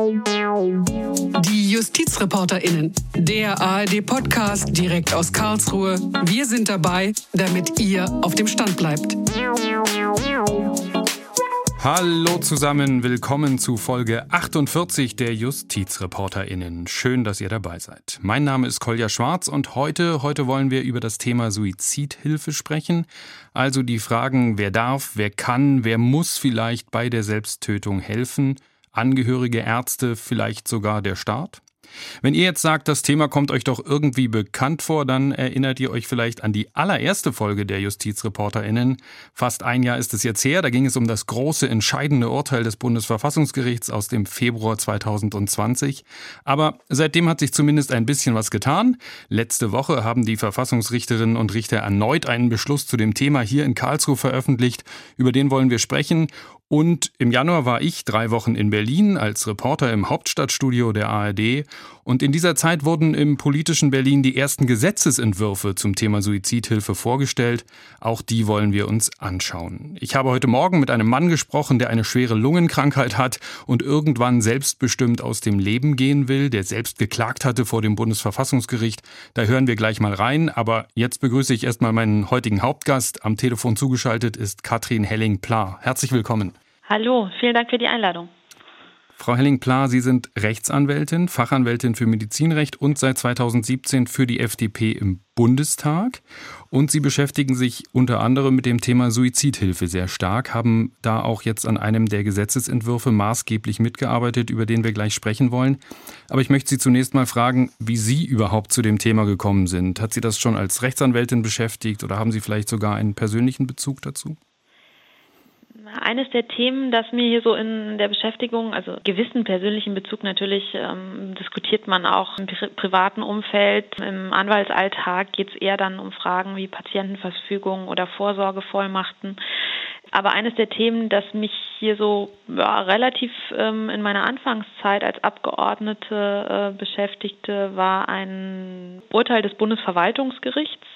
Die JustizreporterInnen, der ARD-Podcast direkt aus Karlsruhe. Wir sind dabei, damit ihr auf dem Stand bleibt. Hallo zusammen, willkommen zu Folge 48 der JustizreporterInnen. Schön, dass ihr dabei seid. Mein Name ist Kolja Schwarz und heute, heute wollen wir über das Thema Suizidhilfe sprechen. Also die Fragen, wer darf, wer kann, wer muss vielleicht bei der Selbsttötung helfen, Angehörige, Ärzte, vielleicht sogar der Staat? Wenn ihr jetzt sagt, das Thema kommt euch doch irgendwie bekannt vor, dann erinnert ihr euch vielleicht an die allererste Folge der JustizreporterInnen. Fast ein Jahr ist es jetzt her. Da ging es um das große, entscheidende Urteil des Bundesverfassungsgerichts aus dem Februar 2020. Aber seitdem hat sich zumindest ein bisschen was getan. Letzte Woche haben die Verfassungsrichterinnen und Richter erneut einen Beschluss zu dem Thema hier in Karlsruhe veröffentlicht. Über den wollen wir sprechen. Und im Januar war ich drei Wochen in Berlin als Reporter im Hauptstadtstudio der ARD. Und in dieser Zeit wurden im politischen Berlin die ersten Gesetzesentwürfe zum Thema Suizidhilfe vorgestellt. Auch die wollen wir uns anschauen. Ich habe heute Morgen mit einem Mann gesprochen, der eine schwere Lungenkrankheit hat und irgendwann selbstbestimmt aus dem Leben gehen will, der selbst geklagt hatte vor dem Bundesverfassungsgericht. Da hören wir gleich mal rein. Aber jetzt begrüße ich erstmal meinen heutigen Hauptgast. Am Telefon zugeschaltet ist Katrin Helling-Pla. Herzlich willkommen. Hallo, vielen Dank für die Einladung. Frau Helling-Pla, Sie sind Rechtsanwältin, Fachanwältin für Medizinrecht und seit 2017 für die FDP im Bundestag. Und Sie beschäftigen sich unter anderem mit dem Thema Suizidhilfe sehr stark, haben da auch jetzt an einem der Gesetzesentwürfe maßgeblich mitgearbeitet, über den wir gleich sprechen wollen. Aber ich möchte Sie zunächst mal fragen, wie Sie überhaupt zu dem Thema gekommen sind. Hat Sie das schon als Rechtsanwältin beschäftigt oder haben Sie vielleicht sogar einen persönlichen Bezug dazu? Eines der Themen, das mir hier so in der Beschäftigung, also gewissen persönlichen Bezug natürlich, ähm, diskutiert man auch im pri privaten Umfeld. Im Anwaltsalltag geht es eher dann um Fragen wie Patientenverfügung oder Vorsorgevollmachten. Aber eines der Themen, das mich hier so ja, relativ ähm, in meiner Anfangszeit als Abgeordnete äh, beschäftigte, war ein Urteil des Bundesverwaltungsgerichts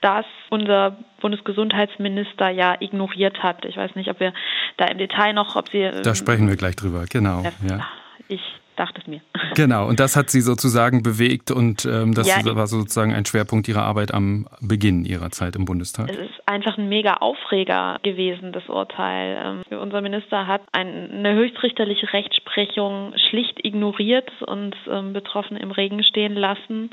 das unser Bundesgesundheitsminister ja ignoriert hat. Ich weiß nicht, ob wir da im Detail noch, ob Sie. Da sprechen wir gleich drüber, genau. Ja. Ich dachte es mir. Genau, und das hat Sie sozusagen bewegt und ähm, das ja, war sozusagen ein Schwerpunkt Ihrer Arbeit am Beginn Ihrer Zeit im Bundestag. Es ist einfach ein mega Aufreger gewesen, das Urteil. Ähm, unser Minister hat eine höchstrichterliche Rechtsprechung schlicht ignoriert und ähm, Betroffene im Regen stehen lassen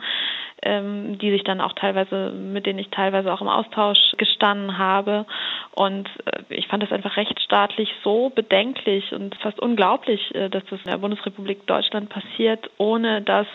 ähm, die sich dann auch teilweise, mit denen ich teilweise auch im Austausch gestanden habe. Und äh, ich fand das einfach rechtsstaatlich so bedenklich und fast unglaublich, äh, dass das in der Bundesrepublik Deutschland passiert, ohne dass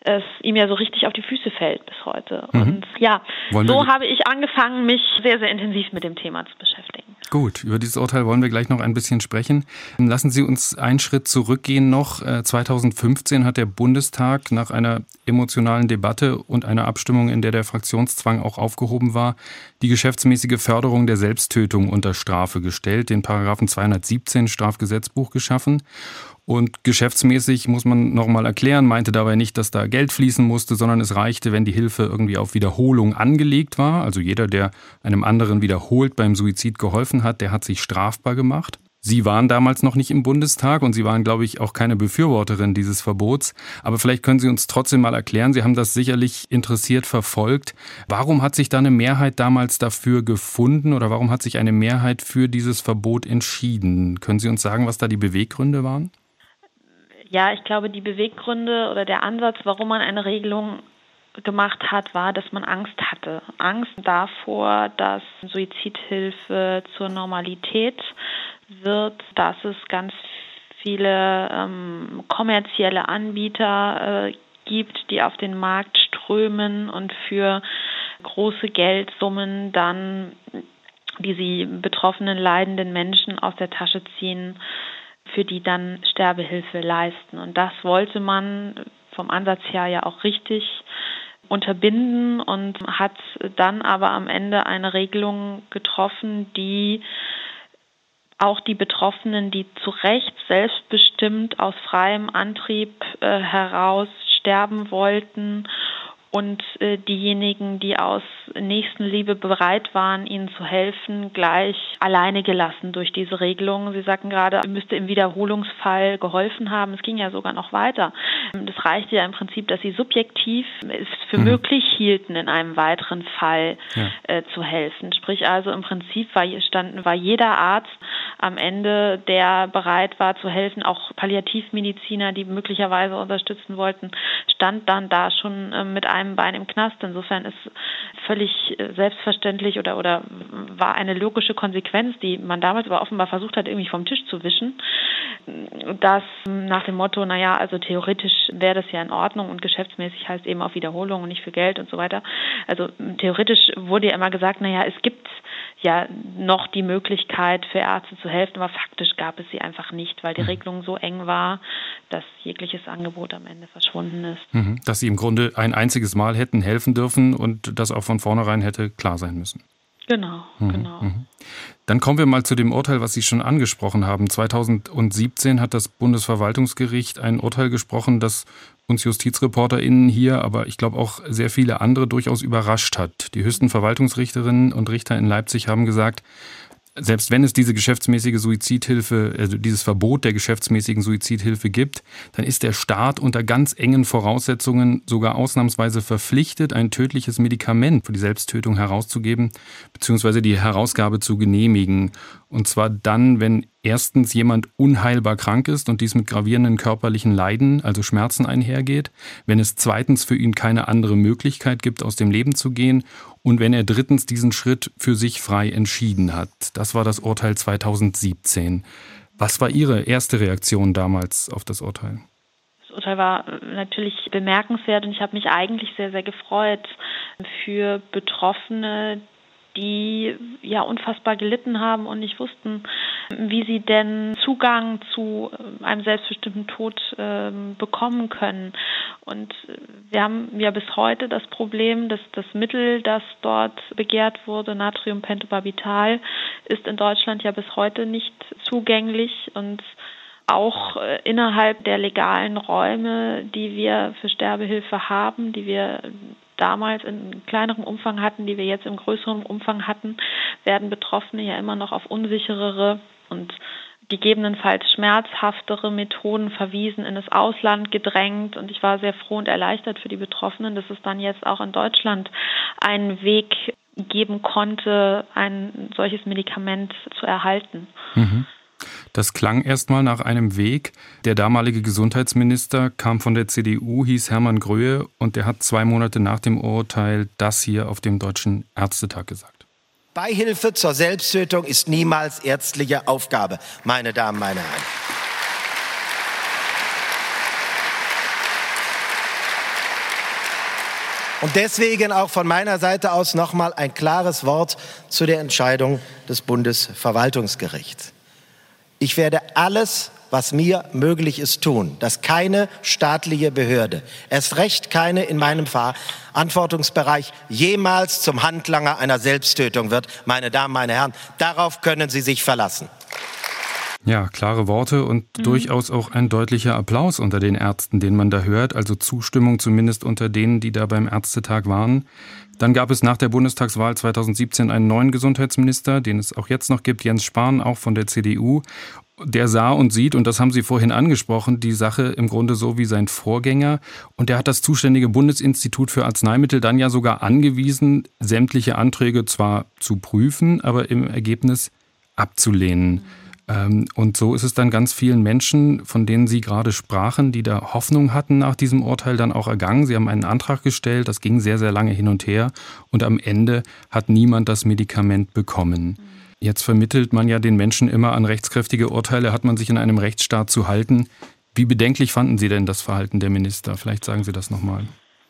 es ihm ja so richtig auf die Füße fällt bis heute. Mhm. Und ja, Wollen so habe ich angefangen, mich sehr, sehr intensiv mit dem Thema zu beschäftigen. Gut, über dieses Urteil wollen wir gleich noch ein bisschen sprechen. Lassen Sie uns einen Schritt zurückgehen noch. 2015 äh, hat der Bundestag nach einer emotionalen Debatte und einer Abstimmung, in der der Fraktionszwang auch aufgehoben war, die geschäftsmäßige Förderung der Selbsttötung unter Strafe gestellt, den Paragraphen 217 Strafgesetzbuch geschaffen. Und geschäftsmäßig muss man nochmal erklären, meinte dabei nicht, dass da Geld fließen musste, sondern es reichte, wenn die Hilfe irgendwie auf Wiederholung angelegt war. Also jeder, der einem anderen wiederholt beim Suizid geholfen hat, der hat sich strafbar gemacht. Sie waren damals noch nicht im Bundestag und Sie waren, glaube ich, auch keine Befürworterin dieses Verbots. Aber vielleicht können Sie uns trotzdem mal erklären, Sie haben das sicherlich interessiert verfolgt. Warum hat sich da eine Mehrheit damals dafür gefunden oder warum hat sich eine Mehrheit für dieses Verbot entschieden? Können Sie uns sagen, was da die Beweggründe waren? Ja, ich glaube, die Beweggründe oder der Ansatz, warum man eine Regelung gemacht hat, war, dass man Angst hatte. Angst davor, dass Suizidhilfe zur Normalität wird, dass es ganz viele ähm, kommerzielle Anbieter äh, gibt, die auf den Markt strömen und für große Geldsummen dann die sie betroffenen leidenden Menschen aus der Tasche ziehen für die dann Sterbehilfe leisten. Und das wollte man vom Ansatz her ja auch richtig unterbinden und hat dann aber am Ende eine Regelung getroffen, die auch die Betroffenen, die zu Recht selbstbestimmt aus freiem Antrieb äh, heraus sterben wollten und äh, diejenigen, die aus Nächstenliebe bereit waren, ihnen zu helfen, gleich alleine gelassen durch diese Regelung. Sie sagten gerade, müsste im Wiederholungsfall geholfen haben. Es ging ja sogar noch weiter. Das reichte ja im Prinzip, dass sie subjektiv es für mhm. möglich hielten, in einem weiteren Fall ja. äh, zu helfen. Sprich also im Prinzip war, standen, war jeder Arzt am Ende, der bereit war zu helfen, auch Palliativmediziner, die möglicherweise unterstützen wollten, stand dann da schon äh, mit einem Bein im Knast. Insofern ist völlig selbstverständlich oder, oder war eine logische Konsequenz, die man damals aber offenbar versucht hat, irgendwie vom Tisch zu wischen, dass nach dem Motto, naja, also theoretisch wäre das ja in Ordnung und geschäftsmäßig heißt eben auf Wiederholung und nicht für Geld und so weiter. Also theoretisch wurde ja immer gesagt, naja, es gibt ja noch die Möglichkeit für Ärzte zu helfen, aber faktisch gab es sie einfach nicht, weil die mhm. Regelung so eng war, dass jegliches Angebot am Ende verschwunden ist. Mhm. Dass sie im Grunde ein einziges Mal hätten helfen dürfen und das auch von vornherein hätte klar sein müssen. Genau, mhm. genau. Mhm. Dann kommen wir mal zu dem Urteil, was Sie schon angesprochen haben. 2017 hat das Bundesverwaltungsgericht ein Urteil gesprochen, das uns JustizreporterInnen hier, aber ich glaube auch sehr viele andere durchaus überrascht hat. Die höchsten Verwaltungsrichterinnen und Richter in Leipzig haben gesagt, selbst wenn es diese geschäftsmäßige Suizidhilfe, also dieses Verbot der geschäftsmäßigen Suizidhilfe gibt, dann ist der Staat unter ganz engen Voraussetzungen sogar ausnahmsweise verpflichtet, ein tödliches Medikament für die Selbsttötung herauszugeben, beziehungsweise die Herausgabe zu genehmigen. Und zwar dann, wenn erstens jemand unheilbar krank ist und dies mit gravierenden körperlichen Leiden, also Schmerzen einhergeht, wenn es zweitens für ihn keine andere Möglichkeit gibt, aus dem Leben zu gehen und wenn er drittens diesen Schritt für sich frei entschieden hat. Das war das Urteil 2017. Was war Ihre erste Reaktion damals auf das Urteil? Das Urteil war natürlich bemerkenswert und ich habe mich eigentlich sehr, sehr gefreut für Betroffene, die ja unfassbar gelitten haben und nicht wussten, wie sie denn Zugang zu äh, einem selbstbestimmten Tod äh, bekommen können. Und wir haben ja bis heute das Problem, dass das Mittel, das dort begehrt wurde, Natriumpentobarbital, ist in Deutschland ja bis heute nicht zugänglich und auch äh, innerhalb der legalen Räume, die wir für Sterbehilfe haben, die wir damals in kleinerem Umfang hatten, die wir jetzt im größeren Umfang hatten, werden Betroffene ja immer noch auf unsicherere und gegebenenfalls schmerzhaftere Methoden verwiesen, in das Ausland gedrängt. Und ich war sehr froh und erleichtert für die Betroffenen, dass es dann jetzt auch in Deutschland einen Weg geben konnte, ein solches Medikament zu erhalten. Mhm. Das klang erstmal nach einem Weg. Der damalige Gesundheitsminister kam von der CDU, hieß Hermann Gröhe und der hat zwei Monate nach dem Urteil das hier auf dem Deutschen Ärztetag gesagt. Beihilfe zur Selbsttötung ist niemals ärztliche Aufgabe, meine Damen, meine Herren. Und deswegen auch von meiner Seite aus nochmal ein klares Wort zu der Entscheidung des Bundesverwaltungsgerichts. Ich werde alles, was mir möglich ist, tun, dass keine staatliche Behörde, erst recht keine in meinem Verantwortungsbereich, jemals zum Handlanger einer Selbsttötung wird. Meine Damen, meine Herren, darauf können Sie sich verlassen. Ja, klare Worte und mhm. durchaus auch ein deutlicher Applaus unter den Ärzten, den man da hört, also Zustimmung zumindest unter denen, die da beim Ärztetag waren. Dann gab es nach der Bundestagswahl 2017 einen neuen Gesundheitsminister, den es auch jetzt noch gibt, Jens Spahn, auch von der CDU. Der sah und sieht, und das haben Sie vorhin angesprochen, die Sache im Grunde so wie sein Vorgänger. Und der hat das zuständige Bundesinstitut für Arzneimittel dann ja sogar angewiesen, sämtliche Anträge zwar zu prüfen, aber im Ergebnis abzulehnen. Ähm, und so ist es dann ganz vielen Menschen, von denen Sie gerade sprachen, die da Hoffnung hatten nach diesem Urteil, dann auch ergangen. Sie haben einen Antrag gestellt, das ging sehr, sehr lange hin und her und am Ende hat niemand das Medikament bekommen. Jetzt vermittelt man ja den Menschen immer an rechtskräftige Urteile, hat man sich in einem Rechtsstaat zu halten. Wie bedenklich fanden Sie denn das Verhalten der Minister? Vielleicht sagen Sie das nochmal.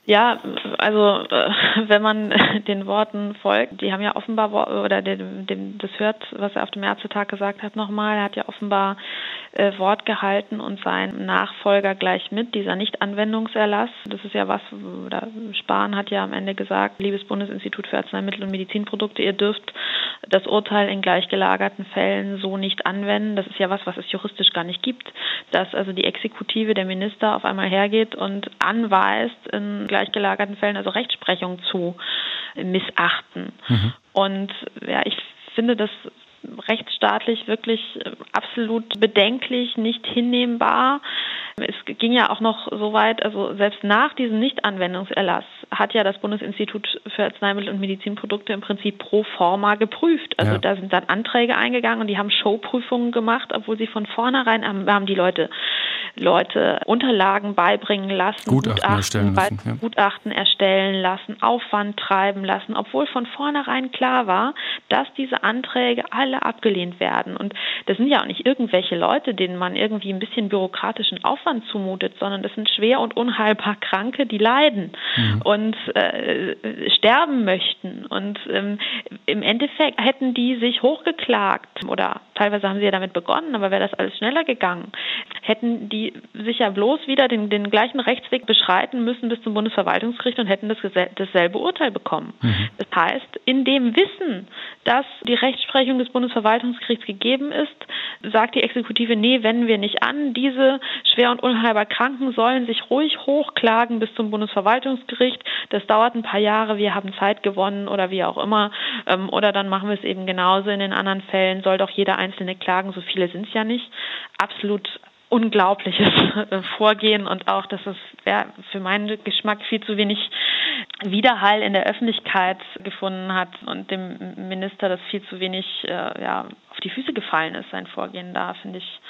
Ja, also äh, wenn man den Worten folgt, die haben ja offenbar oder dem, dem das hört, was er auf dem Ärztetag gesagt hat nochmal, er hat ja offenbar äh, Wort gehalten und sein Nachfolger gleich mit, dieser Nichtanwendungserlass. Das ist ja was, oder Spahn hat ja am Ende gesagt, liebes Bundesinstitut für Arzneimittel und Medizinprodukte, ihr dürft das Urteil in gleichgelagerten Fällen so nicht anwenden. Das ist ja was, was es juristisch gar nicht gibt, dass also die Exekutive, der Minister auf einmal hergeht und anweist, in gleichgelagerten Fällen also Rechtsprechung zu missachten. Mhm. Und ja, ich finde das rechtsstaatlich wirklich absolut bedenklich, nicht hinnehmbar. Es ging ja auch noch so weit, also selbst nach diesem Nichtanwendungserlass hat ja das Bundesinstitut für Arzneimittel und Medizinprodukte im Prinzip pro forma geprüft. Also ja. da sind dann Anträge eingegangen und die haben Showprüfungen gemacht, obwohl sie von vornherein haben, haben die Leute Leute Unterlagen beibringen lassen, Gutachten, Gutachten erstellen lassen, ja. Gutachten erstellen lassen, Aufwand treiben lassen, obwohl von vornherein klar war, dass diese Anträge alle abgelehnt werden. Und das sind ja auch nicht irgendwelche Leute, denen man irgendwie ein bisschen bürokratischen Aufwand zumutet, sondern das sind schwer und unheilbar Kranke, die leiden mhm. und äh, sterben möchten. Und ähm, im Endeffekt hätten die sich hochgeklagt oder teilweise haben sie ja damit begonnen, aber wäre das alles schneller gegangen, hätten die sich ja bloß wieder den, den gleichen Rechtsweg beschreiten müssen bis zum Bundesverwaltungsgericht und hätten das, dasselbe Urteil bekommen. Mhm. Das heißt, in dem Wissen, dass die Rechtsprechung des Bundesverwaltungsgerichts gegeben ist, sagt die Exekutive, nee, wenden wir nicht an. Diese schwer und unheilbar Kranken sollen sich ruhig hochklagen bis zum Bundesverwaltungsgericht. Das dauert ein paar Jahre, wir haben Zeit gewonnen oder wie auch immer. Ähm, oder dann machen wir es eben genauso in den anderen Fällen. Soll doch jeder einzelne klagen, so viele sind es ja nicht. Absolut unglaubliches Vorgehen und auch, dass es für meinen Geschmack viel zu wenig Widerhall in der Öffentlichkeit gefunden hat und dem Minister das viel zu wenig äh, ja, auf die Füße gefallen ist, sein Vorgehen da, finde ich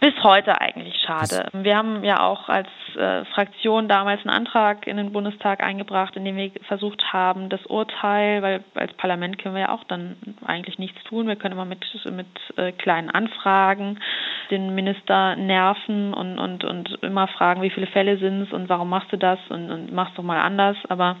bis heute eigentlich schade. Wir haben ja auch als äh, Fraktion damals einen Antrag in den Bundestag eingebracht, in dem wir versucht haben, das Urteil, weil als Parlament können wir ja auch dann eigentlich nichts tun. Wir können immer mit, mit äh, kleinen Anfragen den Minister nerven und, und, und immer fragen, wie viele Fälle sind es und warum machst du das und, und machst doch mal anders. Aber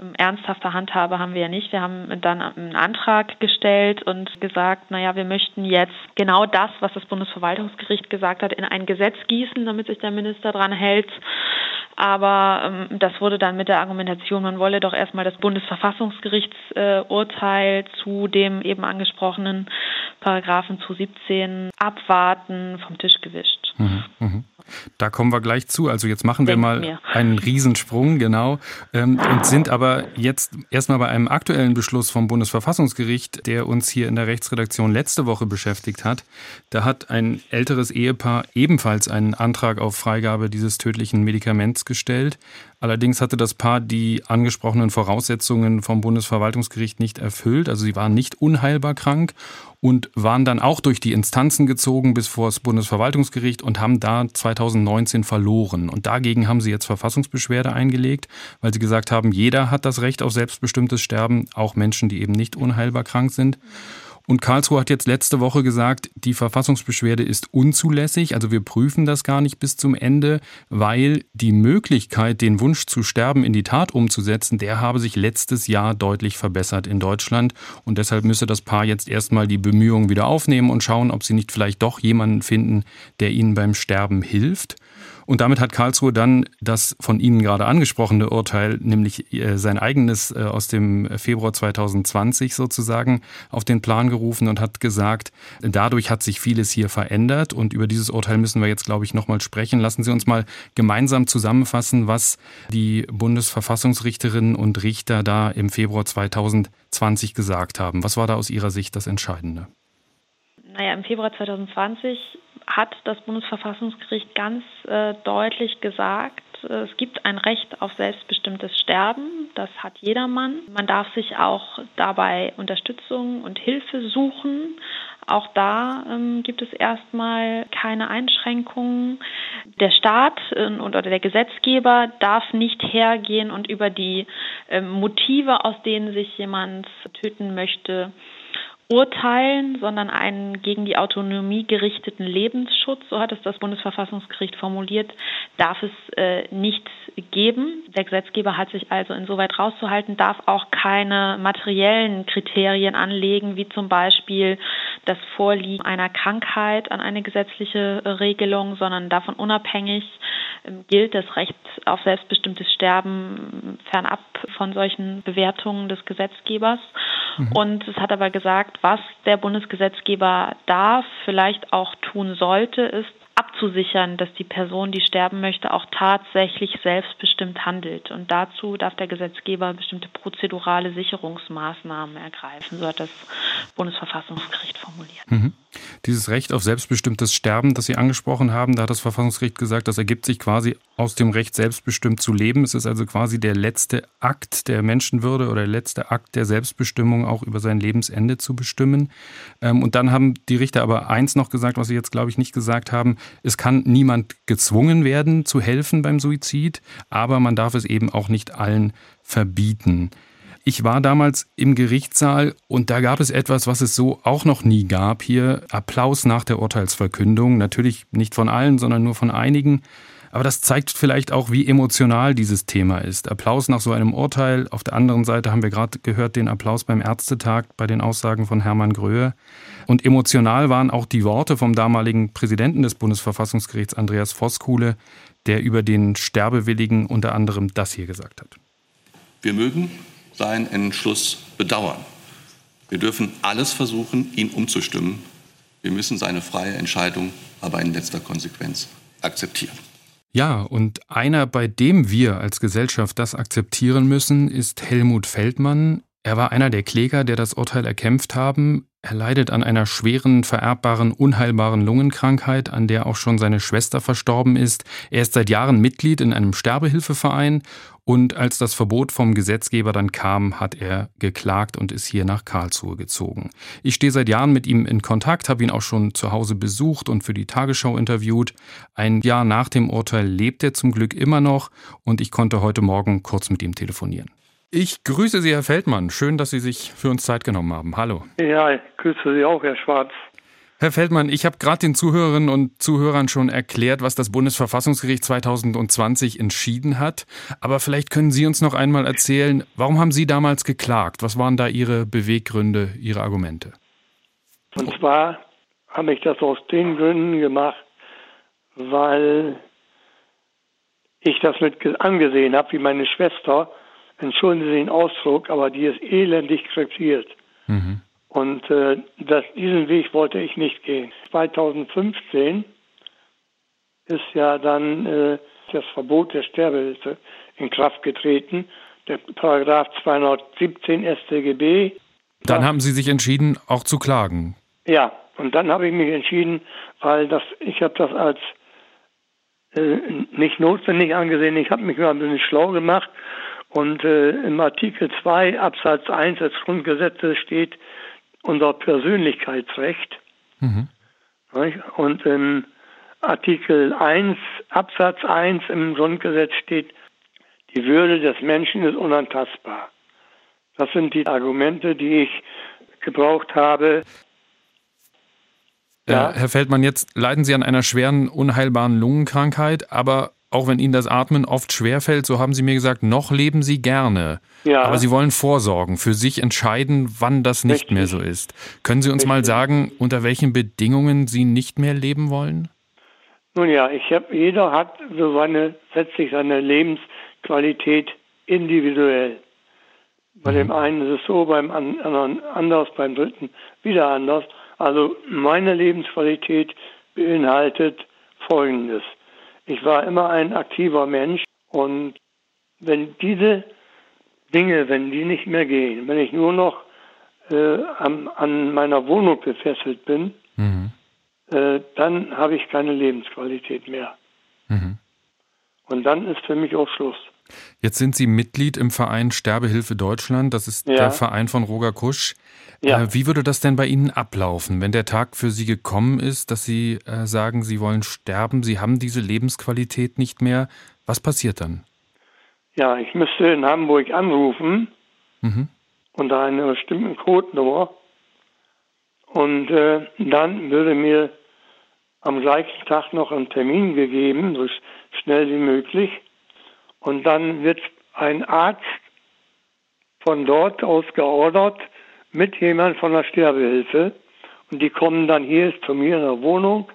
ähm, ernsthafte Handhabe haben wir ja nicht. Wir haben dann einen Antrag gestellt und gesagt, naja, wir möchten jetzt genau das, was das Bundesverwaltungsgericht gesagt hat, in ein Gesetz gießen, damit sich der Minister dran hält. Aber ähm, das wurde dann mit der Argumentation, man wolle doch erstmal das Bundesverfassungsgerichtsurteil äh, zu dem eben angesprochenen Paragraphen zu 17 abwarten, vom Tisch gewischt. Mhm, mh. Da kommen wir gleich zu. Also jetzt machen wir Denk mal mir. einen Riesensprung, genau. Ähm, und sind aber jetzt erstmal bei einem aktuellen Beschluss vom Bundesverfassungsgericht, der uns hier in der Rechtsredaktion letzte Woche beschäftigt hat. Da hat ein älteres Ehepaar ebenfalls einen Antrag auf Freigabe dieses tödlichen Medikaments gestellt. Allerdings hatte das Paar die angesprochenen Voraussetzungen vom Bundesverwaltungsgericht nicht erfüllt. Also sie waren nicht unheilbar krank und waren dann auch durch die Instanzen gezogen bis vor das Bundesverwaltungsgericht und haben da 2019 verloren. Und dagegen haben sie jetzt Verfassungsbeschwerde eingelegt, weil sie gesagt haben, jeder hat das Recht auf selbstbestimmtes Sterben, auch Menschen, die eben nicht unheilbar krank sind. Und Karlsruhe hat jetzt letzte Woche gesagt, die Verfassungsbeschwerde ist unzulässig. Also wir prüfen das gar nicht bis zum Ende, weil die Möglichkeit, den Wunsch zu sterben in die Tat umzusetzen, der habe sich letztes Jahr deutlich verbessert in Deutschland. Und deshalb müsse das Paar jetzt erstmal die Bemühungen wieder aufnehmen und schauen, ob sie nicht vielleicht doch jemanden finden, der ihnen beim Sterben hilft. Und damit hat Karlsruhe dann das von Ihnen gerade angesprochene Urteil, nämlich äh, sein eigenes äh, aus dem Februar 2020 sozusagen, auf den Plan gerufen und hat gesagt, dadurch hat sich vieles hier verändert und über dieses Urteil müssen wir jetzt, glaube ich, nochmal sprechen. Lassen Sie uns mal gemeinsam zusammenfassen, was die Bundesverfassungsrichterinnen und Richter da im Februar 2020 gesagt haben. Was war da aus Ihrer Sicht das Entscheidende? Naja, im Februar 2020 hat das Bundesverfassungsgericht ganz äh, deutlich gesagt, äh, es gibt ein Recht auf selbstbestimmtes Sterben. Das hat jedermann. Man darf sich auch dabei Unterstützung und Hilfe suchen. Auch da ähm, gibt es erstmal keine Einschränkungen. Der Staat äh, oder der Gesetzgeber darf nicht hergehen und über die äh, Motive, aus denen sich jemand töten möchte, urteilen, sondern einen gegen die Autonomie gerichteten Lebensschutz, so hat es das Bundesverfassungsgericht formuliert, darf es äh, nicht geben. Der Gesetzgeber hat sich also insoweit rauszuhalten, darf auch keine materiellen Kriterien anlegen, wie zum Beispiel das Vorliegen einer Krankheit an eine gesetzliche Regelung, sondern davon unabhängig äh, gilt das Recht auf selbstbestimmtes Sterben fernab von solchen Bewertungen des Gesetzgebers. Mhm. Und es hat aber gesagt, was der Bundesgesetzgeber darf, vielleicht auch tun sollte, ist abzusichern, dass die Person, die sterben möchte, auch tatsächlich selbstbestimmt handelt. Und dazu darf der Gesetzgeber bestimmte prozedurale Sicherungsmaßnahmen ergreifen, so hat das Bundesverfassungsgericht formuliert. Mhm. Dieses Recht auf selbstbestimmtes Sterben, das Sie angesprochen haben, da hat das Verfassungsgericht gesagt, das ergibt sich quasi aus dem Recht, selbstbestimmt zu leben. Es ist also quasi der letzte Akt der Menschenwürde oder der letzte Akt der Selbstbestimmung, auch über sein Lebensende zu bestimmen. Ähm, und dann haben die Richter aber eins noch gesagt, was Sie jetzt, glaube ich, nicht gesagt haben. Es kann niemand gezwungen werden, zu helfen beim Suizid, aber man darf es eben auch nicht allen verbieten. Ich war damals im Gerichtssaal und da gab es etwas, was es so auch noch nie gab hier. Applaus nach der Urteilsverkündung. Natürlich nicht von allen, sondern nur von einigen. Aber das zeigt vielleicht auch, wie emotional dieses Thema ist. Applaus nach so einem Urteil. Auf der anderen Seite haben wir gerade gehört den Applaus beim Ärztetag bei den Aussagen von Hermann Gröhe. Und emotional waren auch die Worte vom damaligen Präsidenten des Bundesverfassungsgerichts, Andreas Voskuhle, der über den Sterbewilligen unter anderem das hier gesagt hat. Wir mögen seinen Entschluss bedauern. Wir dürfen alles versuchen, ihn umzustimmen. Wir müssen seine freie Entscheidung aber in letzter Konsequenz akzeptieren. Ja, und einer, bei dem wir als Gesellschaft das akzeptieren müssen, ist Helmut Feldmann. Er war einer der Kläger, der das Urteil erkämpft haben. Er leidet an einer schweren, vererbbaren, unheilbaren Lungenkrankheit, an der auch schon seine Schwester verstorben ist. Er ist seit Jahren Mitglied in einem Sterbehilfeverein und als das Verbot vom Gesetzgeber dann kam, hat er geklagt und ist hier nach Karlsruhe gezogen. Ich stehe seit Jahren mit ihm in Kontakt, habe ihn auch schon zu Hause besucht und für die Tagesschau interviewt. Ein Jahr nach dem Urteil lebt er zum Glück immer noch und ich konnte heute Morgen kurz mit ihm telefonieren. Ich grüße Sie, Herr Feldmann. Schön, dass Sie sich für uns Zeit genommen haben. Hallo. Ja, ich grüße Sie auch, Herr Schwarz. Herr Feldmann, ich habe gerade den Zuhörerinnen und Zuhörern schon erklärt, was das Bundesverfassungsgericht 2020 entschieden hat. Aber vielleicht können Sie uns noch einmal erzählen, warum haben Sie damals geklagt? Was waren da Ihre Beweggründe, Ihre Argumente? Und zwar habe ich das aus den Gründen gemacht, weil ich das mit angesehen habe, wie meine Schwester entschuldigen Sie den Ausdruck, aber die ist elendig krepiert. Mhm. Und äh, das, diesen Weg wollte ich nicht gehen. 2015 ist ja dann äh, das Verbot der Sterbehilfe in Kraft getreten, der Paragraph 217 StGB. Dann haben Sie sich entschieden, auch zu klagen. Ja, und dann habe ich mich entschieden, weil das, ich habe das als äh, nicht notwendig angesehen. Ich habe mich mal ein bisschen schlau gemacht und äh, im Artikel 2 Absatz 1 des Grundgesetzes steht unser Persönlichkeitsrecht. Mhm. Und im Artikel 1 Absatz 1 im Grundgesetz steht, die Würde des Menschen ist unantastbar. Das sind die Argumente, die ich gebraucht habe. Ja. Herr Feldmann, jetzt leiden Sie an einer schweren, unheilbaren Lungenkrankheit, aber auch wenn Ihnen das Atmen oft schwerfällt, so haben Sie mir gesagt, noch leben Sie gerne. Ja. Aber Sie wollen vorsorgen, für sich entscheiden, wann das nicht Richtig. mehr so ist. Können Sie uns Richtig. mal sagen, unter welchen Bedingungen Sie nicht mehr leben wollen? Nun ja, ich habe, jeder hat so seine, setzt sich seine Lebensqualität individuell. Bei mhm. dem einen ist es so, beim anderen anders, beim dritten wieder anders. Also meine Lebensqualität beinhaltet Folgendes. Ich war immer ein aktiver Mensch und wenn diese Dinge, wenn die nicht mehr gehen, wenn ich nur noch äh, an, an, meiner Wohnung befesselt bin, mhm. äh, dann habe ich keine Lebensqualität mehr. Mhm. Und dann ist für mich auch Schluss. Jetzt sind Sie Mitglied im Verein Sterbehilfe Deutschland. Das ist ja. der Verein von Roger Kusch. Ja. Äh, wie würde das denn bei Ihnen ablaufen, wenn der Tag für Sie gekommen ist, dass Sie äh, sagen, Sie wollen sterben, Sie haben diese Lebensqualität nicht mehr? Was passiert dann? Ja, ich müsste in Hamburg anrufen mhm. unter einer bestimmten Codenummer und äh, dann würde mir am gleichen Tag noch ein Termin gegeben, so schnell wie möglich. Und dann wird ein Arzt von dort aus geordert mit jemand von der Sterbehilfe. Und die kommen dann hier zu mir in der Wohnung.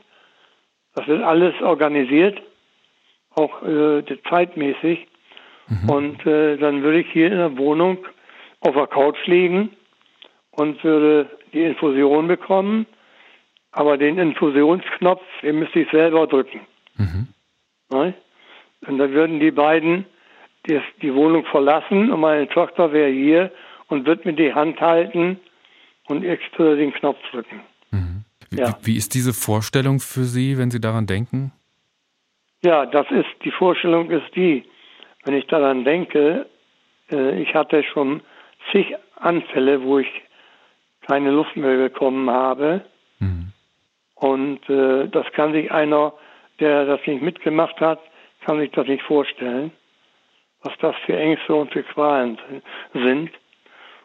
Das wird alles organisiert, auch äh, zeitmäßig. Mhm. Und äh, dann würde ich hier in der Wohnung auf der Couch liegen und würde die Infusion bekommen, aber den Infusionsknopf, den müsste ich selber drücken. Mhm. Und dann würden die beiden die, die Wohnung verlassen und meine Tochter wäre hier und wird mir die Hand halten und würde den Knopf drücken. Mhm. Wie, ja. wie ist diese Vorstellung für Sie, wenn Sie daran denken? Ja, das ist, die Vorstellung ist die, wenn ich daran denke, äh, ich hatte schon zig Anfälle, wo ich keine Luft mehr bekommen habe. Mhm. Und äh, das kann sich einer, der das nicht mitgemacht hat, kann sich das nicht vorstellen, was das für Ängste und für Qualen sind.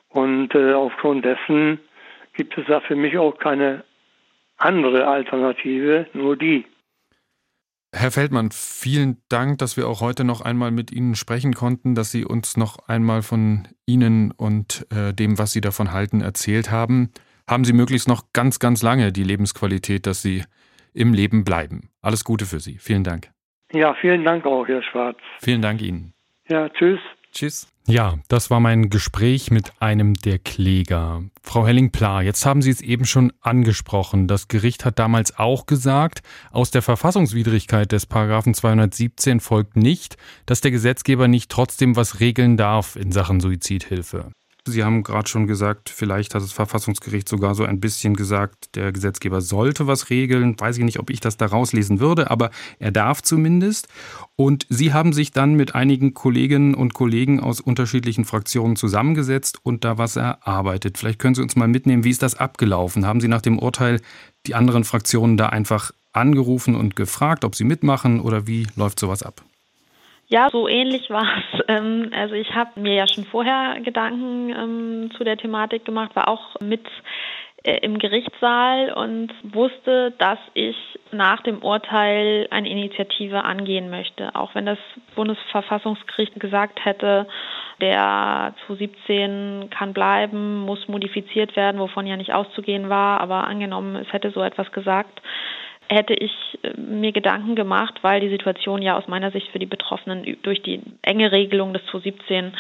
Und äh, aufgrund dessen gibt es da für mich auch keine andere Alternative, nur die. Herr Feldmann, vielen Dank, dass wir auch heute noch einmal mit Ihnen sprechen konnten, dass Sie uns noch einmal von Ihnen und äh, dem, was Sie davon halten, erzählt haben. Haben Sie möglichst noch ganz, ganz lange die Lebensqualität, dass Sie im Leben bleiben. Alles Gute für Sie. Vielen Dank. Ja, vielen Dank auch, Herr Schwarz. Vielen Dank Ihnen. Ja, tschüss. Tschüss. Ja, das war mein Gespräch mit einem der Kläger. Frau Helling-Pla, jetzt haben Sie es eben schon angesprochen. Das Gericht hat damals auch gesagt, aus der Verfassungswidrigkeit des Paragraphen 217 folgt nicht, dass der Gesetzgeber nicht trotzdem was regeln darf in Sachen Suizidhilfe. Sie haben gerade schon gesagt, vielleicht hat das Verfassungsgericht sogar so ein bisschen gesagt, der Gesetzgeber sollte was regeln. Weiß ich nicht, ob ich das da rauslesen würde, aber er darf zumindest. Und Sie haben sich dann mit einigen Kolleginnen und Kollegen aus unterschiedlichen Fraktionen zusammengesetzt und da was erarbeitet. Vielleicht können Sie uns mal mitnehmen, wie ist das abgelaufen? Haben Sie nach dem Urteil die anderen Fraktionen da einfach angerufen und gefragt, ob sie mitmachen oder wie läuft sowas ab? Ja, so ähnlich war es. Ähm, also ich habe mir ja schon vorher Gedanken ähm, zu der Thematik gemacht, war auch mit äh, im Gerichtssaal und wusste, dass ich nach dem Urteil eine Initiative angehen möchte. Auch wenn das Bundesverfassungsgericht gesagt hätte, der 2017 kann bleiben, muss modifiziert werden, wovon ja nicht auszugehen war, aber angenommen, es hätte so etwas gesagt, hätte ich äh, mir Gedanken gemacht, weil die Situation ja aus meiner Sicht für die Betroffenen durch die enge Regelung des 2017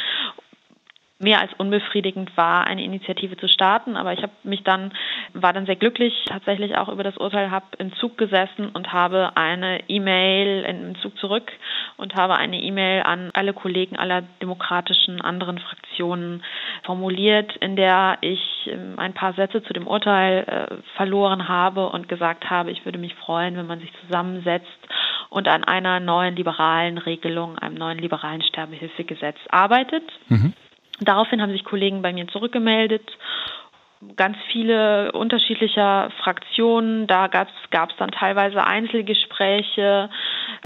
mehr als unbefriedigend war, eine Initiative zu starten. Aber ich habe mich dann, war dann sehr glücklich tatsächlich auch über das Urteil, habe im Zug gesessen und habe eine E-Mail im Zug zurück und habe eine E-Mail an alle Kollegen aller demokratischen anderen Fraktionen formuliert, in der ich ähm, ein paar Sätze zu dem Urteil äh, verloren habe und gesagt habe, ich würde mich freuen, wenn man sich zusammensetzt und an einer neuen liberalen Regelung, einem neuen liberalen Sterbehilfegesetz arbeitet. Mhm. Daraufhin haben sich Kollegen bei mir zurückgemeldet ganz viele unterschiedlicher Fraktionen. Da gab es dann teilweise Einzelgespräche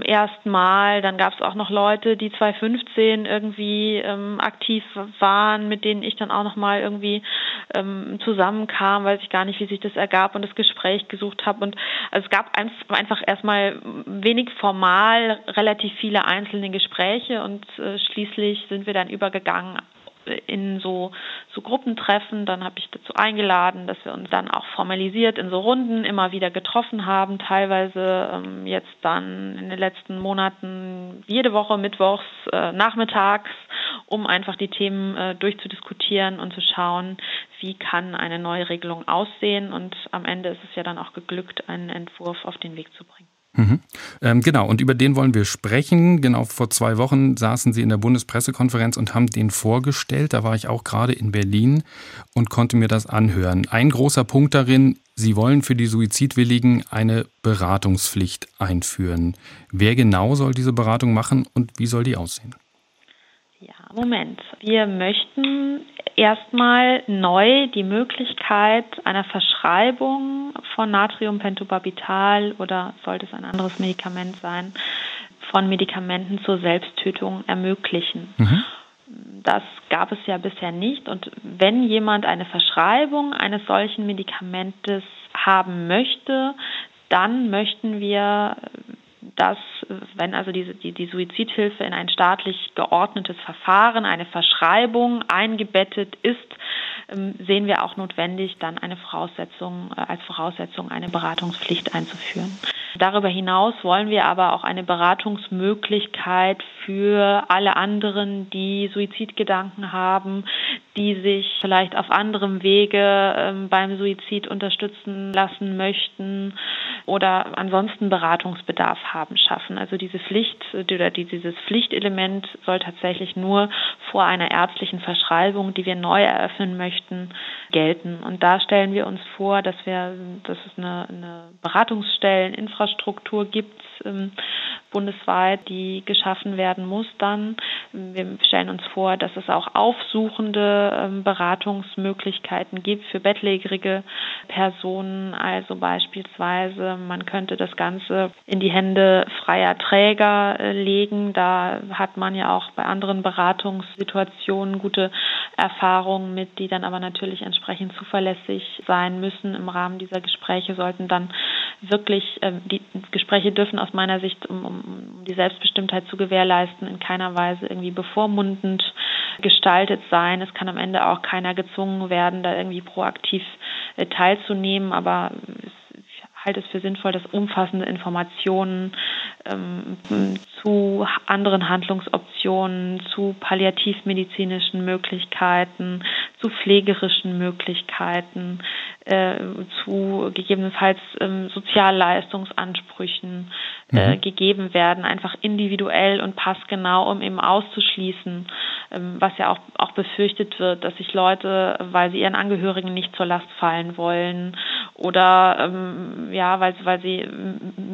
erstmal. Dann gab es auch noch Leute, die 2015 irgendwie ähm, aktiv waren, mit denen ich dann auch noch mal irgendwie ähm, zusammenkam, weiß ich gar nicht, wie sich das ergab und das Gespräch gesucht habe. Und also es gab einfach erstmal wenig formal relativ viele einzelne Gespräche und äh, schließlich sind wir dann übergegangen in so, so Gruppentreffen. Dann habe ich dazu eingeladen, dass wir uns dann auch formalisiert in so Runden immer wieder getroffen haben. Teilweise ähm, jetzt dann in den letzten Monaten jede Woche mittwochs äh, nachmittags, um einfach die Themen äh, durchzudiskutieren und zu schauen, wie kann eine neue Regelung aussehen. Und am Ende ist es ja dann auch geglückt, einen Entwurf auf den Weg zu bringen. Mhm. Ähm, genau, und über den wollen wir sprechen. Genau vor zwei Wochen saßen Sie in der Bundespressekonferenz und haben den vorgestellt. Da war ich auch gerade in Berlin und konnte mir das anhören. Ein großer Punkt darin, Sie wollen für die Suizidwilligen eine Beratungspflicht einführen. Wer genau soll diese Beratung machen und wie soll die aussehen? Ja, Moment. Wir möchten erstmal neu die Möglichkeit einer Verschreibung von Natriumpentobarbital oder sollte es ein anderes Medikament sein, von Medikamenten zur Selbsttötung ermöglichen. Mhm. Das gab es ja bisher nicht. Und wenn jemand eine Verschreibung eines solchen Medikamentes haben möchte, dann möchten wir dass, wenn also diese, die, die Suizidhilfe in ein staatlich geordnetes Verfahren, eine Verschreibung eingebettet ist, ähm, sehen wir auch notwendig, dann eine Voraussetzung, äh, als Voraussetzung eine Beratungspflicht einzuführen. Darüber hinaus wollen wir aber auch eine Beratungsmöglichkeit für alle anderen, die Suizidgedanken haben, die sich vielleicht auf anderem Wege ähm, beim Suizid unterstützen lassen möchten oder ansonsten Beratungsbedarf haben, schaffen. Also diese Pflicht oder dieses Pflichtelement soll tatsächlich nur vor einer ärztlichen Verschreibung, die wir neu eröffnen möchten, gelten. Und da stellen wir uns vor, dass wir, dass es eine, eine Beratungsstelleninfrastruktur gibt, ähm, bundesweit, die geschaffen werden muss dann. Wir stellen uns vor, dass es auch aufsuchende ähm, Beratungsmöglichkeiten gibt für bettlägerige Personen. Also beispielsweise, man könnte das Ganze in die Hände freier Träger äh, legen. Da hat man ja auch bei anderen Beratungssituationen gute Erfahrungen mit, die dann aber natürlich entsprechend zuverlässig sein müssen. Im Rahmen dieser Gespräche sollten dann wirklich, äh, die Gespräche dürfen aus meiner Sicht, um, um die Selbstbestimmtheit zu gewährleisten, in keiner Weise irgendwie bevormundend gestaltet sein. Es kann am Ende auch keiner gezwungen werden, da irgendwie proaktiv äh, teilzunehmen, aber es halte es für sinnvoll, dass umfassende Informationen ähm, zu anderen Handlungsoptionen, zu palliativmedizinischen Möglichkeiten, zu pflegerischen Möglichkeiten, äh, zu gegebenenfalls ähm, Sozialleistungsansprüchen äh, mhm. gegeben werden, einfach individuell und passgenau, um eben auszuschließen, ähm, was ja auch, auch befürchtet wird, dass sich Leute, weil sie ihren Angehörigen nicht zur Last fallen wollen oder ähm, ja, weil, weil sie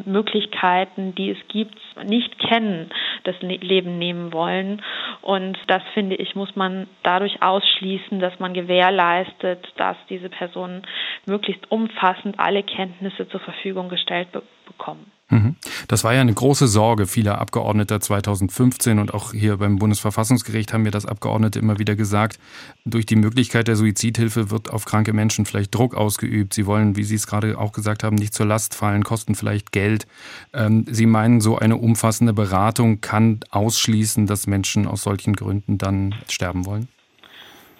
Möglichkeiten, die es gibt, nicht kennen, das Leben nehmen wollen. Und das finde ich, muss man dadurch ausschließen, dass man gewährleistet, dass diese Personen möglichst umfassend alle Kenntnisse zur Verfügung gestellt be bekommen. Mhm. Das war ja eine große Sorge vieler Abgeordneter 2015 und auch hier beim Bundesverfassungsgericht haben mir das Abgeordnete immer wieder gesagt, durch die Möglichkeit der Suizidhilfe wird auf kranke Menschen vielleicht Druck ausgeübt. Sie wollen, wie Sie es gerade auch gesagt haben, nicht zur Last fallen, kosten vielleicht Geld. Ähm, Sie meinen, so eine umfassende Beratung kann ausschließen, dass Menschen aus solchen Gründen dann sterben wollen?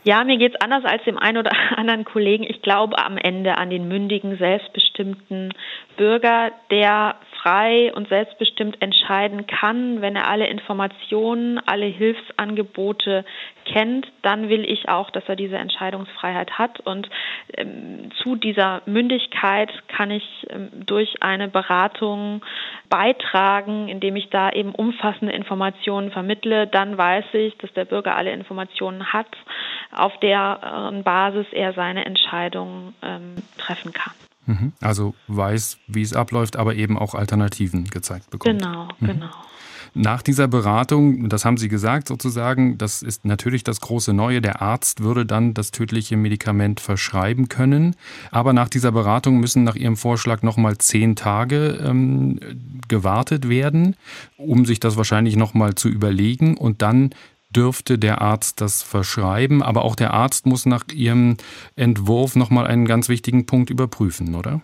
Ja, mir geht es anders als dem einen oder anderen Kollegen. Ich glaube am Ende an den mündigen, selbstbestimmten Bürger, der frei und selbstbestimmt entscheiden kann, wenn er alle Informationen, alle Hilfsangebote kennt, dann will ich auch, dass er diese Entscheidungsfreiheit hat. Und ähm, zu dieser Mündigkeit kann ich ähm, durch eine Beratung beitragen, indem ich da eben umfassende Informationen vermittle. Dann weiß ich, dass der Bürger alle Informationen hat, auf deren äh, Basis er seine Entscheidung ähm, treffen kann. Mhm. Also weiß, wie es abläuft, aber eben auch Alternativen gezeigt bekommt. Genau, mhm. genau. Nach dieser Beratung, das haben Sie gesagt sozusagen, das ist natürlich das große Neue, der Arzt würde dann das tödliche Medikament verschreiben können. Aber nach dieser Beratung müssen nach Ihrem Vorschlag nochmal zehn Tage ähm, gewartet werden, um sich das wahrscheinlich nochmal zu überlegen und dann dürfte der Arzt das verschreiben. Aber auch der Arzt muss nach Ihrem Entwurf nochmal einen ganz wichtigen Punkt überprüfen, oder?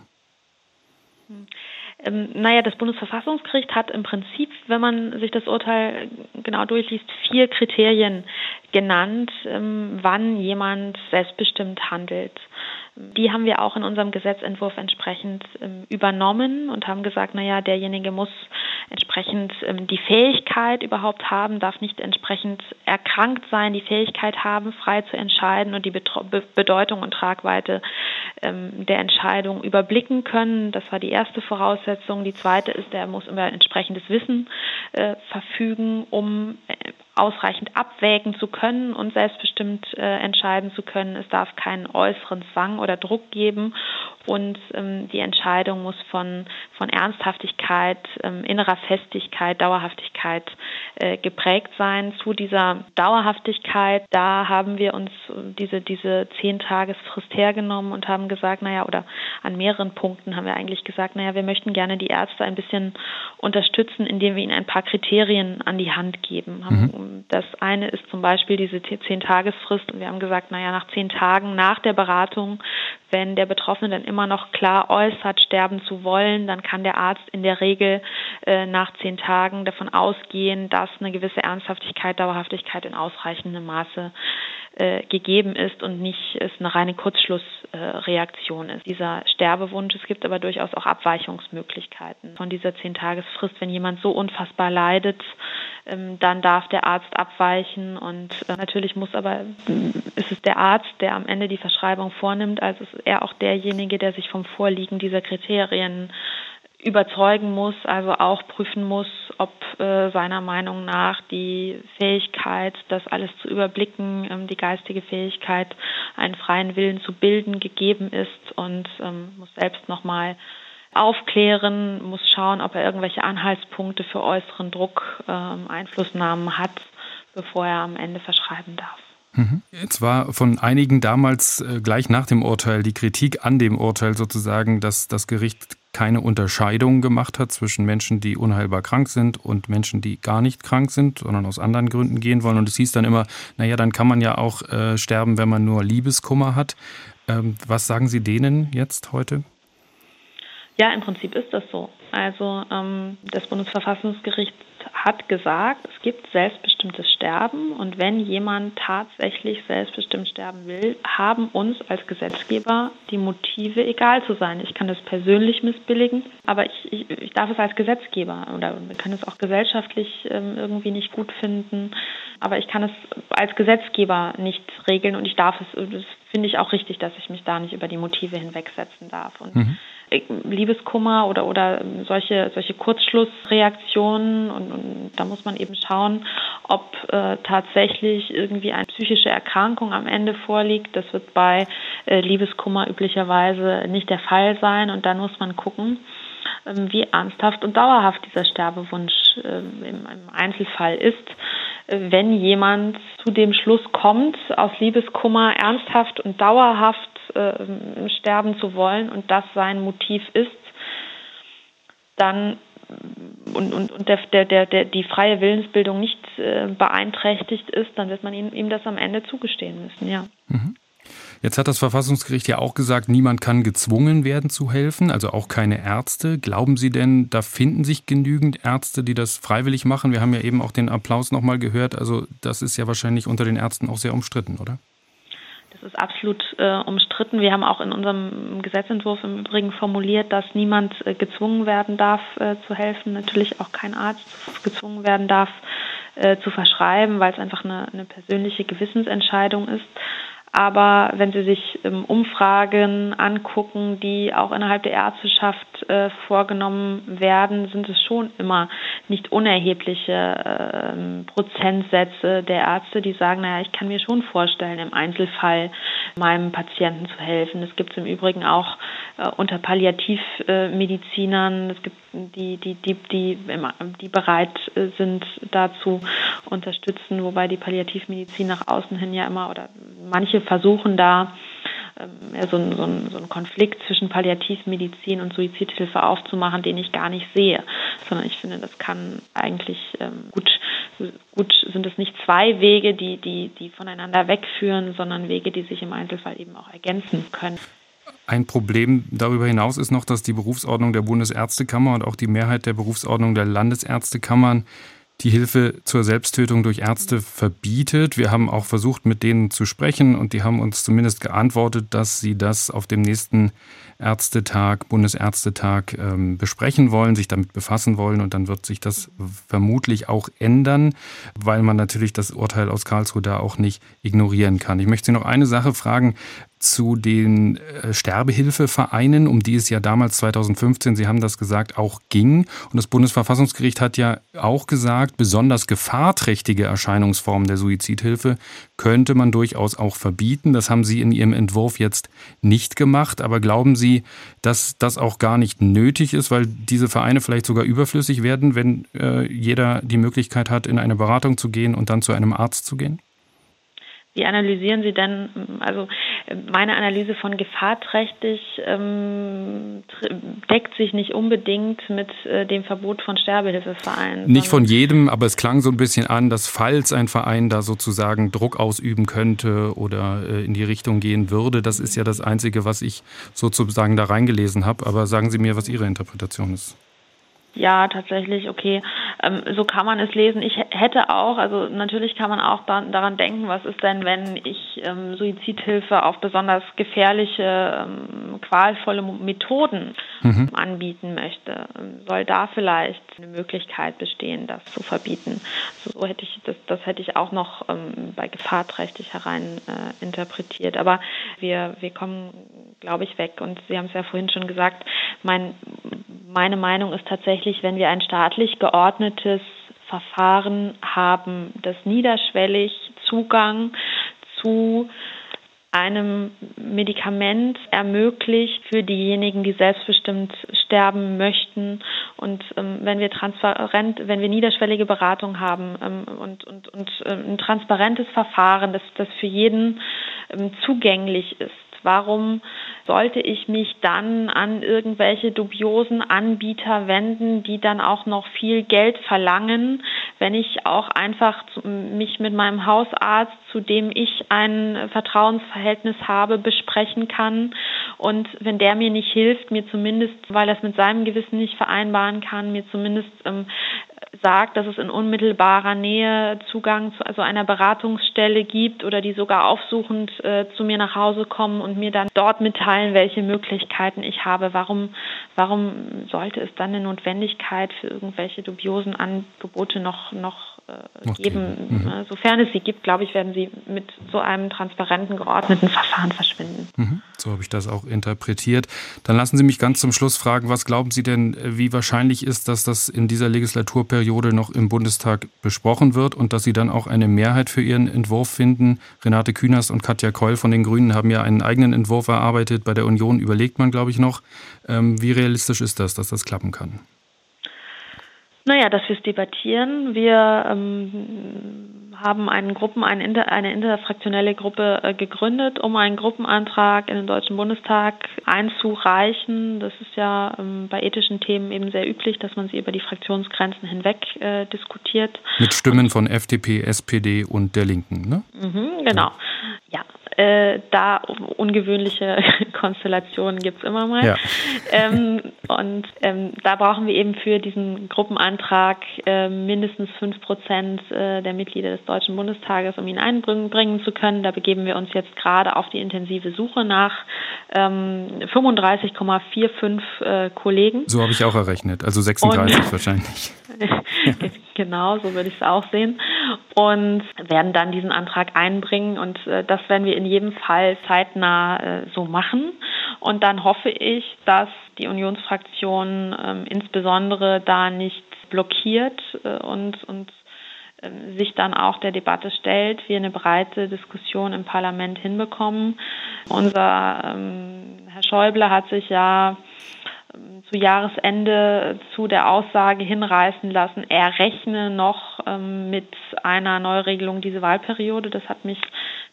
Ähm, naja, das Bundesverfassungsgericht hat im Prinzip, wenn man sich das Urteil genau durchliest, vier Kriterien genannt, ähm, wann jemand selbstbestimmt handelt. Die haben wir auch in unserem Gesetzentwurf entsprechend ähm, übernommen und haben gesagt, naja, derjenige muss entsprechend ähm, die Fähigkeit überhaupt haben, darf nicht entsprechend erkrankt sein, die Fähigkeit haben, frei zu entscheiden und die Bedeutung und Tragweite ähm, der Entscheidung überblicken können. Das war die erste Voraussetzung. Die zweite ist, er muss über entsprechendes Wissen äh, verfügen, um äh, ausreichend abwägen zu können und selbstbestimmt äh, entscheiden zu können. Es darf keinen äußeren Zwang oder Druck geben und ähm, die Entscheidung muss von, von Ernsthaftigkeit, ähm, innerer Festigkeit, Dauerhaftigkeit äh, geprägt sein. Zu dieser Dauerhaftigkeit, da haben wir uns diese, diese zehn Tagesfrist hergenommen und haben gesagt, naja, oder an mehreren Punkten haben wir eigentlich gesagt, naja, wir möchten gerne die Ärzte ein bisschen unterstützen, indem wir ihnen ein paar Kriterien an die Hand geben. Mhm. Das eine ist zum Beispiel diese zehn Tagesfrist und wir haben gesagt, naja, nach zehn Tagen nach der Beratung wenn der Betroffene dann immer noch klar äußert, sterben zu wollen, dann kann der Arzt in der Regel äh, nach zehn Tagen davon ausgehen, dass eine gewisse Ernsthaftigkeit, Dauerhaftigkeit in ausreichendem Maße äh, gegeben ist und nicht es eine reine Kurzschlussreaktion äh, ist. Dieser Sterbewunsch, es gibt aber durchaus auch Abweichungsmöglichkeiten von dieser Zehn-Tagesfrist, wenn jemand so unfassbar leidet, ähm, dann darf der Arzt abweichen und äh, natürlich muss aber, ist es der Arzt, der am Ende die Verschreibung vornimmt, also ist er auch derjenige, der sich vom Vorliegen dieser Kriterien überzeugen muss, also auch prüfen muss, ob äh, seiner Meinung nach die Fähigkeit, das alles zu überblicken, ähm, die geistige Fähigkeit, einen freien Willen zu bilden, gegeben ist und ähm, muss selbst nochmal aufklären, muss schauen, ob er irgendwelche Anhaltspunkte für äußeren Druck, ähm, Einflussnahmen hat, bevor er am Ende verschreiben darf. Mhm. Jetzt war von einigen damals äh, gleich nach dem Urteil die Kritik an dem Urteil sozusagen, dass das Gericht keine Unterscheidung gemacht hat zwischen Menschen, die unheilbar krank sind und Menschen, die gar nicht krank sind, sondern aus anderen Gründen gehen wollen. Und es hieß dann immer, naja, dann kann man ja auch äh, sterben, wenn man nur Liebeskummer hat. Ähm, was sagen Sie denen jetzt heute? Ja, im Prinzip ist das so. Also ähm, das Bundesverfassungsgericht hat gesagt, es gibt selbstbestimmtes Sterben und wenn jemand tatsächlich selbstbestimmt sterben will, haben uns als Gesetzgeber die Motive egal zu sein. Ich kann das persönlich missbilligen, aber ich, ich, ich darf es als Gesetzgeber oder kann es auch gesellschaftlich ähm, irgendwie nicht gut finden, aber ich kann es als Gesetzgeber nicht regeln und ich darf es, das finde ich auch richtig, dass ich mich da nicht über die Motive hinwegsetzen darf. Und mhm. Liebeskummer oder, oder solche, solche Kurzschlussreaktionen und, und da muss man eben schauen, ob äh, tatsächlich irgendwie eine psychische Erkrankung am Ende vorliegt. Das wird bei äh, Liebeskummer üblicherweise nicht der Fall sein und dann muss man gucken, ähm, wie ernsthaft und dauerhaft dieser Sterbewunsch äh, im, im Einzelfall ist wenn jemand zu dem Schluss kommt, aus Liebeskummer ernsthaft und dauerhaft äh, sterben zu wollen und das sein Motiv ist, dann und, und, und der, der, der, die freie Willensbildung nicht äh, beeinträchtigt ist, dann wird man ihm, ihm das am Ende zugestehen müssen, ja. Mhm. Jetzt hat das Verfassungsgericht ja auch gesagt, niemand kann gezwungen werden zu helfen, also auch keine Ärzte. Glauben Sie denn, da finden sich genügend Ärzte, die das freiwillig machen? Wir haben ja eben auch den Applaus nochmal gehört. Also das ist ja wahrscheinlich unter den Ärzten auch sehr umstritten, oder? Das ist absolut äh, umstritten. Wir haben auch in unserem Gesetzentwurf im Übrigen formuliert, dass niemand äh, gezwungen werden darf äh, zu helfen, natürlich auch kein Arzt gezwungen werden darf äh, zu verschreiben, weil es einfach eine, eine persönliche Gewissensentscheidung ist. Aber wenn Sie sich ähm, Umfragen angucken, die auch innerhalb der Ärzteschaft äh, vorgenommen werden, sind es schon immer nicht unerhebliche äh, Prozentsätze der Ärzte, die sagen, naja, ich kann mir schon vorstellen, im Einzelfall meinem Patienten zu helfen. Es gibt es im Übrigen auch äh, unter Palliativmedizinern, es gibt die, die, die, die, die bereit äh, sind, dazu unterstützen, wobei die Palliativmedizin nach außen hin ja immer oder manche versuchen da ähm, so, ein, so, so einen Konflikt zwischen Palliativmedizin und Suizidhilfe aufzumachen, den ich gar nicht sehe, sondern ich finde, das kann eigentlich ähm, gut, gut sind es nicht zwei Wege, die, die, die voneinander wegführen, sondern Wege, die sich im Einzelfall eben auch ergänzen können. Ein Problem darüber hinaus ist noch, dass die Berufsordnung der Bundesärztekammer und auch die Mehrheit der Berufsordnung der Landesärztekammern die Hilfe zur Selbsttötung durch Ärzte verbietet. Wir haben auch versucht, mit denen zu sprechen und die haben uns zumindest geantwortet, dass sie das auf dem nächsten Ärztetag, Bundesärztetag ähm, besprechen wollen, sich damit befassen wollen und dann wird sich das vermutlich auch ändern, weil man natürlich das Urteil aus Karlsruhe da auch nicht ignorieren kann. Ich möchte Sie noch eine Sache fragen zu den äh, Sterbehilfevereinen, um die es ja damals 2015, Sie haben das gesagt, auch ging. Und das Bundesverfassungsgericht hat ja auch gesagt, besonders gefahrträchtige Erscheinungsformen der Suizidhilfe könnte man durchaus auch verbieten. Das haben Sie in Ihrem Entwurf jetzt nicht gemacht. Aber glauben Sie, dass das auch gar nicht nötig ist, weil diese Vereine vielleicht sogar überflüssig werden, wenn äh, jeder die Möglichkeit hat, in eine Beratung zu gehen und dann zu einem Arzt zu gehen? Wie analysieren Sie denn, also meine Analyse von gefahrträchtig ähm, deckt sich nicht unbedingt mit äh, dem Verbot von Sterbehilfevereinen. Nicht von jedem, aber es klang so ein bisschen an, dass falls ein Verein da sozusagen Druck ausüben könnte oder äh, in die Richtung gehen würde, das ist ja das Einzige, was ich sozusagen da reingelesen habe. Aber sagen Sie mir, was Ihre Interpretation ist. Ja, tatsächlich, okay. Ähm, so kann man es lesen. Ich hätte auch, also natürlich kann man auch dann daran denken, was ist denn, wenn ich ähm, Suizidhilfe auf besonders gefährliche, ähm, qualvolle Methoden mhm. anbieten möchte. Ähm, soll da vielleicht eine Möglichkeit bestehen, das zu verbieten? So hätte ich das, das hätte ich auch noch ähm, bei gefahrträchtig herein äh, interpretiert. Aber wir, wir kommen, glaube ich, weg. Und Sie haben es ja vorhin schon gesagt, mein, meine Meinung ist tatsächlich, wenn wir ein staatlich geordnetes Verfahren haben, das niederschwellig Zugang zu einem Medikament ermöglicht für diejenigen, die selbstbestimmt sterben möchten. Und ähm, wenn wir transparent, wenn wir niederschwellige Beratung haben ähm, und, und, und ähm, ein transparentes Verfahren, das, das für jeden ähm, zugänglich ist, Warum sollte ich mich dann an irgendwelche dubiosen Anbieter wenden, die dann auch noch viel Geld verlangen, wenn ich auch einfach mich mit meinem Hausarzt, zu dem ich ein Vertrauensverhältnis habe, besprechen kann? Und wenn der mir nicht hilft, mir zumindest, weil er es mit seinem Gewissen nicht vereinbaren kann, mir zumindest ähm, sagt, dass es in unmittelbarer Nähe Zugang zu also einer Beratungsstelle gibt oder die sogar aufsuchend äh, zu mir nach Hause kommen und mir dann dort mitteilen, welche Möglichkeiten ich habe. Warum, warum sollte es dann eine Notwendigkeit für irgendwelche dubiosen Angebote noch, noch äh, geben. Mhm. Ne? Sofern es sie gibt, glaube ich, werden sie mit so einem transparenten, geordneten Verfahren verschwinden. Mhm. So habe ich das auch interpretiert. Dann lassen Sie mich ganz zum Schluss fragen, was glauben Sie denn, wie wahrscheinlich ist, dass das in dieser Legislaturperiode noch im Bundestag besprochen wird und dass Sie dann auch eine Mehrheit für Ihren Entwurf finden? Renate Künast und Katja Keul von den Grünen haben ja einen eigenen Entwurf erarbeitet. Bei der Union überlegt man, glaube ich, noch. Ähm, wie realistisch ist das, dass das klappen kann? Naja, dass wir es debattieren. Wir ähm, haben einen Gruppen, eine, inter, eine interfraktionelle Gruppe äh, gegründet, um einen Gruppenantrag in den Deutschen Bundestag einzureichen. Das ist ja ähm, bei ethischen Themen eben sehr üblich, dass man sie über die Fraktionsgrenzen hinweg äh, diskutiert. Mit Stimmen von FDP, SPD und der Linken, ne? Mhm, genau. Ja, äh, da ungewöhnliche Konstellationen gibt es immer mal. Ja. Ähm, und ähm, da brauchen wir eben für diesen Gruppenantrag äh, mindestens fünf Prozent äh, der Mitglieder des Deutschen Bundestages, um ihn einbringen zu können. Da begeben wir uns jetzt gerade auf die intensive Suche nach ähm, 35,45 äh, Kollegen. So habe ich auch errechnet, also 36 und, wahrscheinlich. genau, so würde ich es auch sehen. Und werden dann diesen Antrag einbringen und äh, das werden wir in jedem Fall zeitnah äh, so machen. Und dann hoffe ich, dass die Unionsfraktion ähm, insbesondere da nicht blockiert äh, und, und äh, sich dann auch der Debatte stellt, wir eine breite Diskussion im Parlament hinbekommen. Unser ähm, Herr Schäuble hat sich ja ähm, zu Jahresende zu der Aussage hinreißen lassen, er rechne noch ähm, mit einer Neuregelung diese Wahlperiode. Das hat mich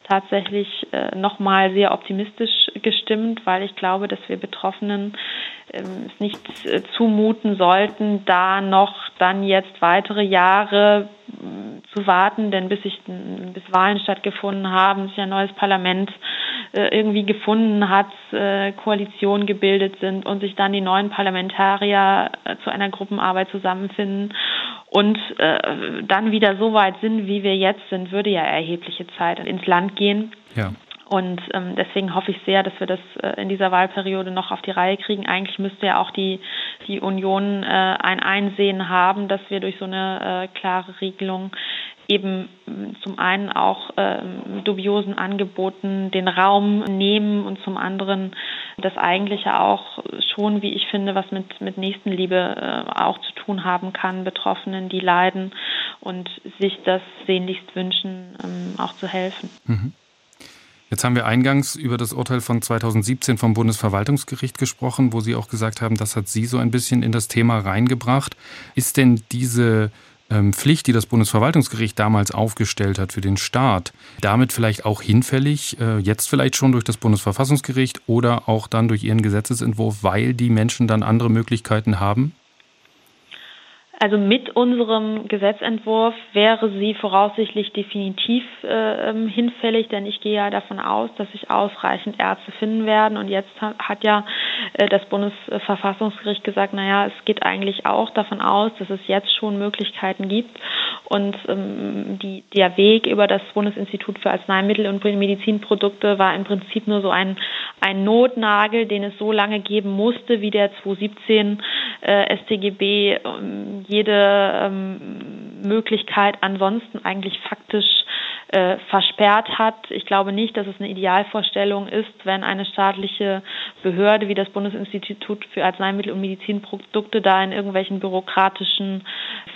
tatsächlich äh, nochmal sehr optimistisch gestimmt, weil ich glaube, dass wir Betroffenen ähm, es nicht äh, zumuten sollten, da noch dann jetzt weitere Jahre äh, zu warten, denn bis sich bis Wahlen stattgefunden haben, sich ein neues Parlament äh, irgendwie gefunden hat, äh, Koalitionen gebildet sind und sich dann die neuen Parlamentarier zu einer Gruppenarbeit zusammenfinden und dann wieder so weit sind, wie wir jetzt sind, würde ja erhebliche Zeit ins Land gehen. Ja. Und ähm, deswegen hoffe ich sehr, dass wir das äh, in dieser Wahlperiode noch auf die Reihe kriegen. Eigentlich müsste ja auch die, die Union äh, ein Einsehen haben, dass wir durch so eine äh, klare Regelung eben zum einen auch ähm, dubiosen Angeboten den Raum nehmen und zum anderen das eigentliche auch schon, wie ich finde, was mit, mit Nächstenliebe äh, auch zu tun haben kann, Betroffenen, die leiden und sich das sehnlichst wünschen, ähm, auch zu helfen. Mhm. Jetzt haben wir eingangs über das Urteil von 2017 vom Bundesverwaltungsgericht gesprochen, wo Sie auch gesagt haben, das hat Sie so ein bisschen in das Thema reingebracht. Ist denn diese ähm, Pflicht, die das Bundesverwaltungsgericht damals aufgestellt hat für den Staat, damit vielleicht auch hinfällig, äh, jetzt vielleicht schon durch das Bundesverfassungsgericht oder auch dann durch Ihren Gesetzesentwurf, weil die Menschen dann andere Möglichkeiten haben? Also mit unserem Gesetzentwurf wäre sie voraussichtlich definitiv äh, ähm, hinfällig, denn ich gehe ja davon aus, dass sich ausreichend Ärzte finden werden. Und jetzt hat ja äh, das Bundesverfassungsgericht gesagt, naja, es geht eigentlich auch davon aus, dass es jetzt schon Möglichkeiten gibt. Und ähm, die, der Weg über das Bundesinstitut für Arzneimittel und Medizinprodukte war im Prinzip nur so ein, ein Notnagel, den es so lange geben musste, wie der 2017 äh, StGB ähm, jede ähm, Möglichkeit ansonsten eigentlich faktisch äh, versperrt hat. Ich glaube nicht, dass es eine Idealvorstellung ist, wenn eine staatliche Behörde wie das Bundesinstitut für Arzneimittel und Medizinprodukte da in irgendwelchen bürokratischen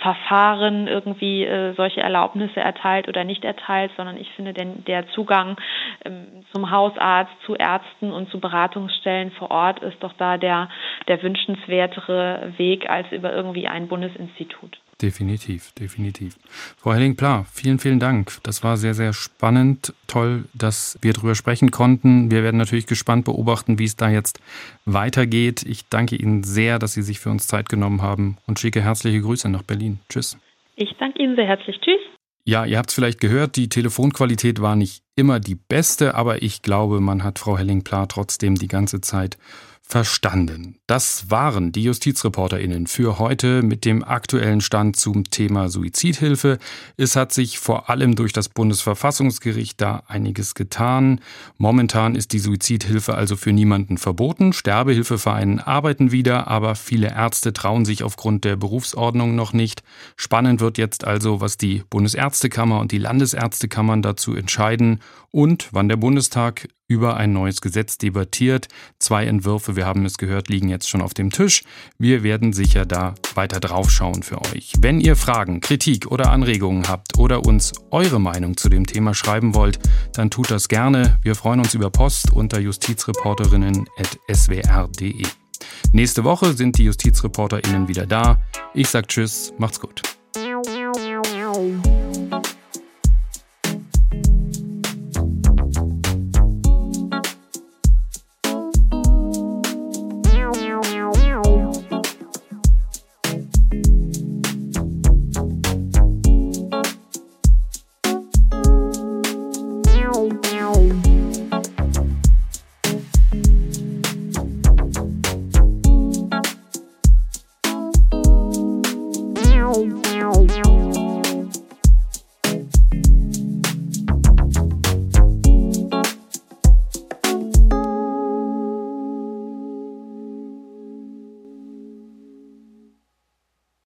Verfahren irgendwie äh, solche Erlaubnisse erteilt oder nicht erteilt, sondern ich finde, denn der Zugang ähm, zum Hausarzt, zu Ärzten und zu Beratungsstellen vor Ort ist doch da der, der wünschenswertere Weg als über irgendwie ein Bundesinstitut. Definitiv, definitiv. Frau Helling-Pla, vielen, vielen Dank. Das war sehr, sehr spannend. Toll, dass wir darüber sprechen konnten. Wir werden natürlich gespannt beobachten, wie es da jetzt weitergeht. Ich danke Ihnen sehr, dass Sie sich für uns Zeit genommen haben und schicke herzliche Grüße nach Berlin. Tschüss. Ich danke Ihnen sehr herzlich. Tschüss. Ja, ihr habt es vielleicht gehört, die Telefonqualität war nicht immer die beste, aber ich glaube, man hat Frau Helling-Pla trotzdem die ganze Zeit verstanden. Das waren die JustizreporterInnen für heute mit dem aktuellen Stand zum Thema Suizidhilfe. Es hat sich vor allem durch das Bundesverfassungsgericht da einiges getan. Momentan ist die Suizidhilfe also für niemanden verboten. Sterbehilfevereinen arbeiten wieder, aber viele Ärzte trauen sich aufgrund der Berufsordnung noch nicht. Spannend wird jetzt also, was die Bundesärztekammer und die Landesärztekammern dazu entscheiden und wann der Bundestag über ein neues Gesetz debattiert. Zwei Entwürfe, wir haben es gehört, liegen jetzt schon auf dem Tisch. Wir werden sicher da weiter draufschauen für euch. Wenn ihr Fragen, Kritik oder Anregungen habt oder uns eure Meinung zu dem Thema schreiben wollt, dann tut das gerne. Wir freuen uns über Post unter justizreporterinnen.swr.de. Nächste Woche sind die JustizreporterInnen wieder da. Ich sag Tschüss, macht's gut.